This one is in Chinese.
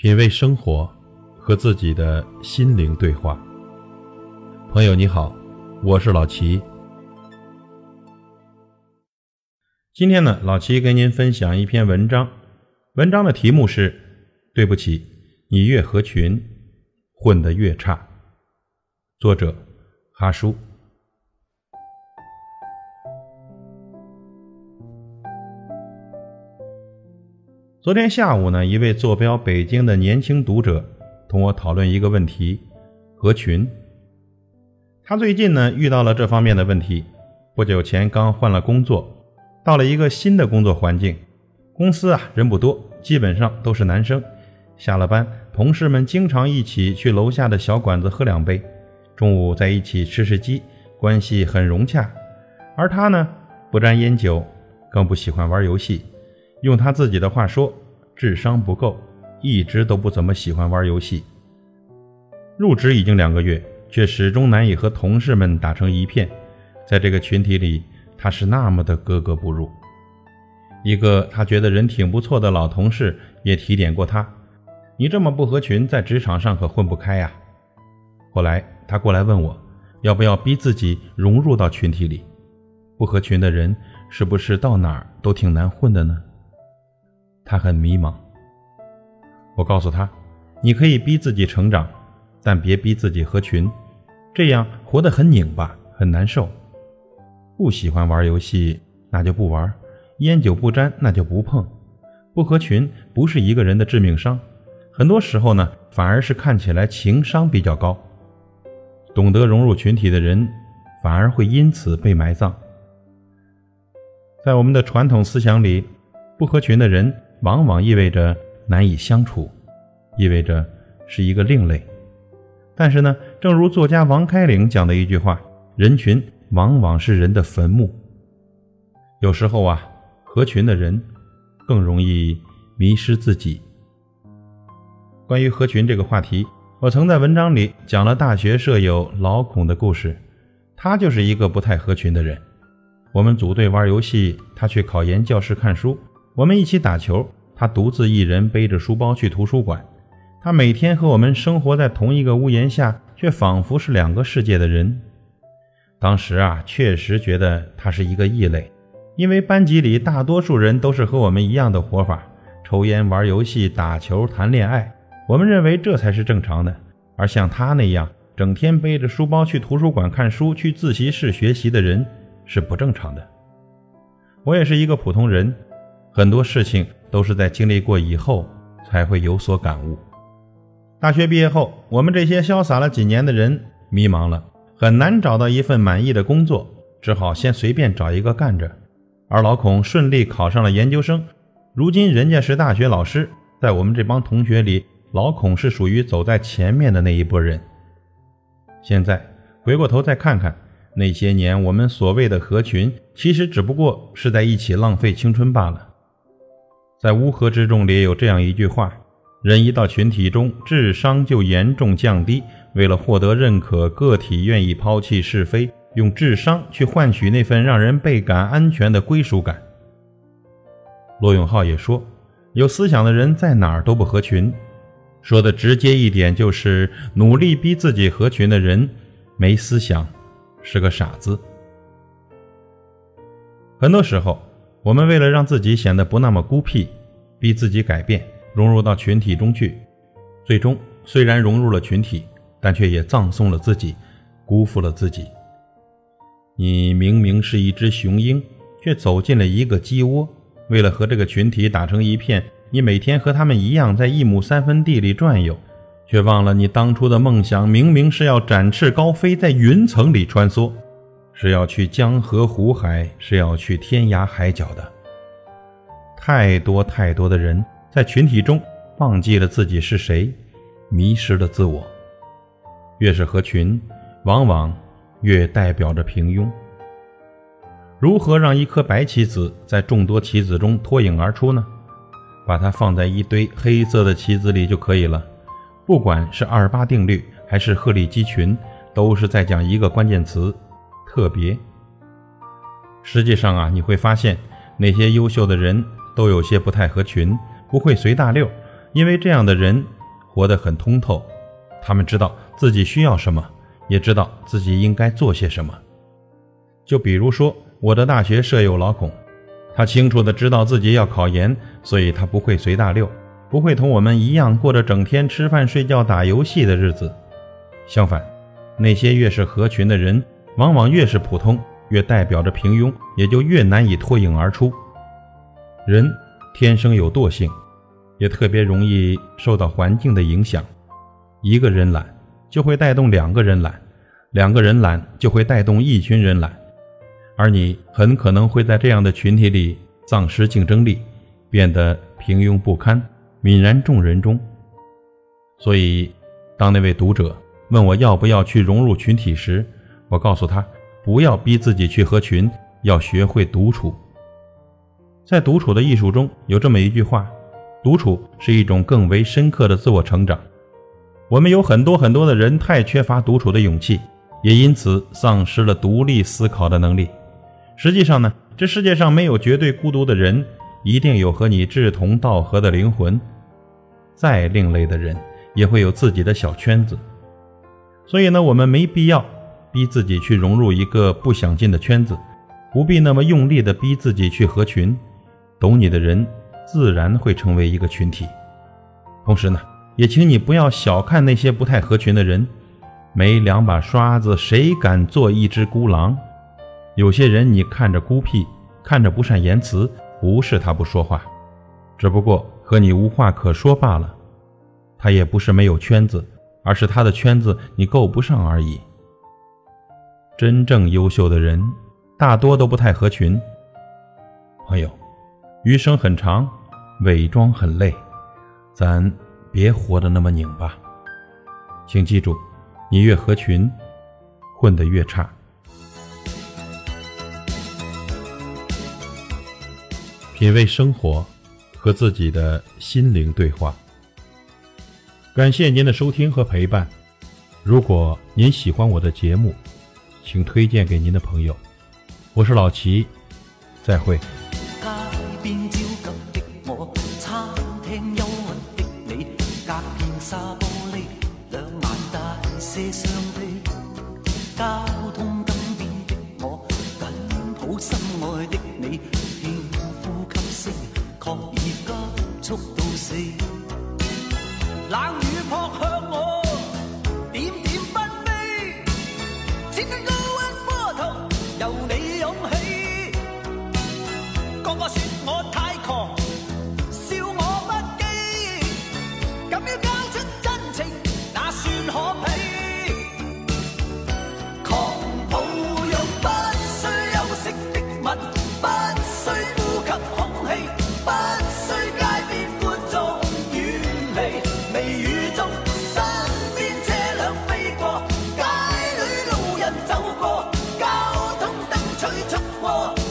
品味生活，和自己的心灵对话。朋友你好，我是老齐。今天呢，老齐跟您分享一篇文章，文章的题目是“对不起，你越合群，混得越差”。作者哈叔。昨天下午呢，一位坐标北京的年轻读者同我讨论一个问题：合群。他最近呢遇到了这方面的问题。不久前刚换了工作，到了一个新的工作环境。公司啊人不多，基本上都是男生。下了班，同事们经常一起去楼下的小馆子喝两杯，中午在一起吃吃鸡，关系很融洽。而他呢，不沾烟酒，更不喜欢玩游戏。用他自己的话说，智商不够，一直都不怎么喜欢玩游戏。入职已经两个月，却始终难以和同事们打成一片。在这个群体里，他是那么的格格不入。一个他觉得人挺不错的老同事也提点过他：“你这么不合群，在职场上可混不开呀。”后来他过来问我，要不要逼自己融入到群体里？不合群的人是不是到哪儿都挺难混的呢？他很迷茫。我告诉他：“你可以逼自己成长，但别逼自己合群，这样活得很拧巴，很难受。不喜欢玩游戏，那就不玩；烟酒不沾，那就不碰。不合群不是一个人的致命伤，很多时候呢，反而是看起来情商比较高。懂得融入群体的人，反而会因此被埋葬。在我们的传统思想里，不合群的人。”往往意味着难以相处，意味着是一个另类。但是呢，正如作家王开岭讲的一句话：“人群往往是人的坟墓。”有时候啊，合群的人更容易迷失自己。关于合群这个话题，我曾在文章里讲了大学舍友老孔的故事。他就是一个不太合群的人。我们组队玩游戏，他去考研教室看书。我们一起打球，他独自一人背着书包去图书馆。他每天和我们生活在同一个屋檐下，却仿佛是两个世界的人。当时啊，确实觉得他是一个异类，因为班级里大多数人都是和我们一样的活法：抽烟、玩游戏、打球、谈恋爱。我们认为这才是正常的，而像他那样整天背着书包去图书馆看书、去自习室学习的人是不正常的。我也是一个普通人。很多事情都是在经历过以后才会有所感悟。大学毕业后，我们这些潇洒了几年的人迷茫了，很难找到一份满意的工作，只好先随便找一个干着。而老孔顺利考上了研究生，如今人家是大学老师，在我们这帮同学里，老孔是属于走在前面的那一波人。现在回过头再看看那些年我们所谓的合群，其实只不过是在一起浪费青春罢了。在《乌合之众》里有这样一句话：“人一到群体中，智商就严重降低。为了获得认可，个体愿意抛弃是非，用智商去换取那份让人倍感安全的归属感。”罗永浩也说：“有思想的人在哪儿都不合群。”说的直接一点，就是努力逼自己合群的人没思想，是个傻子。很多时候。我们为了让自己显得不那么孤僻，逼自己改变，融入到群体中去，最终虽然融入了群体，但却也葬送了自己，辜负了自己。你明明是一只雄鹰，却走进了一个鸡窝。为了和这个群体打成一片，你每天和他们一样在一亩三分地里转悠，却忘了你当初的梦想明明是要展翅高飞，在云层里穿梭。是要去江河湖海，是要去天涯海角的。太多太多的人在群体中忘记了自己是谁，迷失了自我。越是合群，往往越代表着平庸。如何让一颗白棋子在众多棋子中脱颖而出呢？把它放在一堆黑色的棋子里就可以了。不管是二八定律还是鹤立鸡群，都是在讲一个关键词。特别。实际上啊，你会发现那些优秀的人都有些不太合群，不会随大溜，因为这样的人活得很通透，他们知道自己需要什么，也知道自己应该做些什么。就比如说，我的大学舍友老孔，他清楚的知道自己要考研，所以他不会随大溜，不会同我们一样过着整天吃饭睡觉打游戏的日子。相反，那些越是合群的人，往往越是普通，越代表着平庸，也就越难以脱颖而出。人天生有惰性，也特别容易受到环境的影响。一个人懒，就会带动两个人懒；两个人懒，就会带动一群人懒。而你很可能会在这样的群体里丧失竞争力，变得平庸不堪，泯然众人中。所以，当那位读者问我要不要去融入群体时，我告诉他：不要逼自己去合群，要学会独处。在独处的艺术中有这么一句话：独处是一种更为深刻的自我成长。我们有很多很多的人太缺乏独处的勇气，也因此丧失了独立思考的能力。实际上呢，这世界上没有绝对孤独的人，一定有和你志同道合的灵魂。再另类的人，也会有自己的小圈子。所以呢，我们没必要逼自己去融入一个不想进的圈子，不必那么用力的逼自己去合群。懂你的人，自然会成为一个群体。同时呢，也请你不要小看那些不太合群的人。没两把刷子，谁敢做一只孤狼？有些人你看着孤僻，看着不善言辞，不是他不说话，只不过和你无话可说罢了。他也不是没有圈子，而是他的圈子你够不上而已。真正优秀的人，大多都不太合群。朋友。余生很长，伪装很累，咱别活得那么拧巴。请记住，你越合群，混得越差。品味生活，和自己的心灵对话。感谢您的收听和陪伴。如果您喜欢我的节目，请推荐给您的朋友。我是老齐，再会。我，冷雨向我，不悲。đâu more.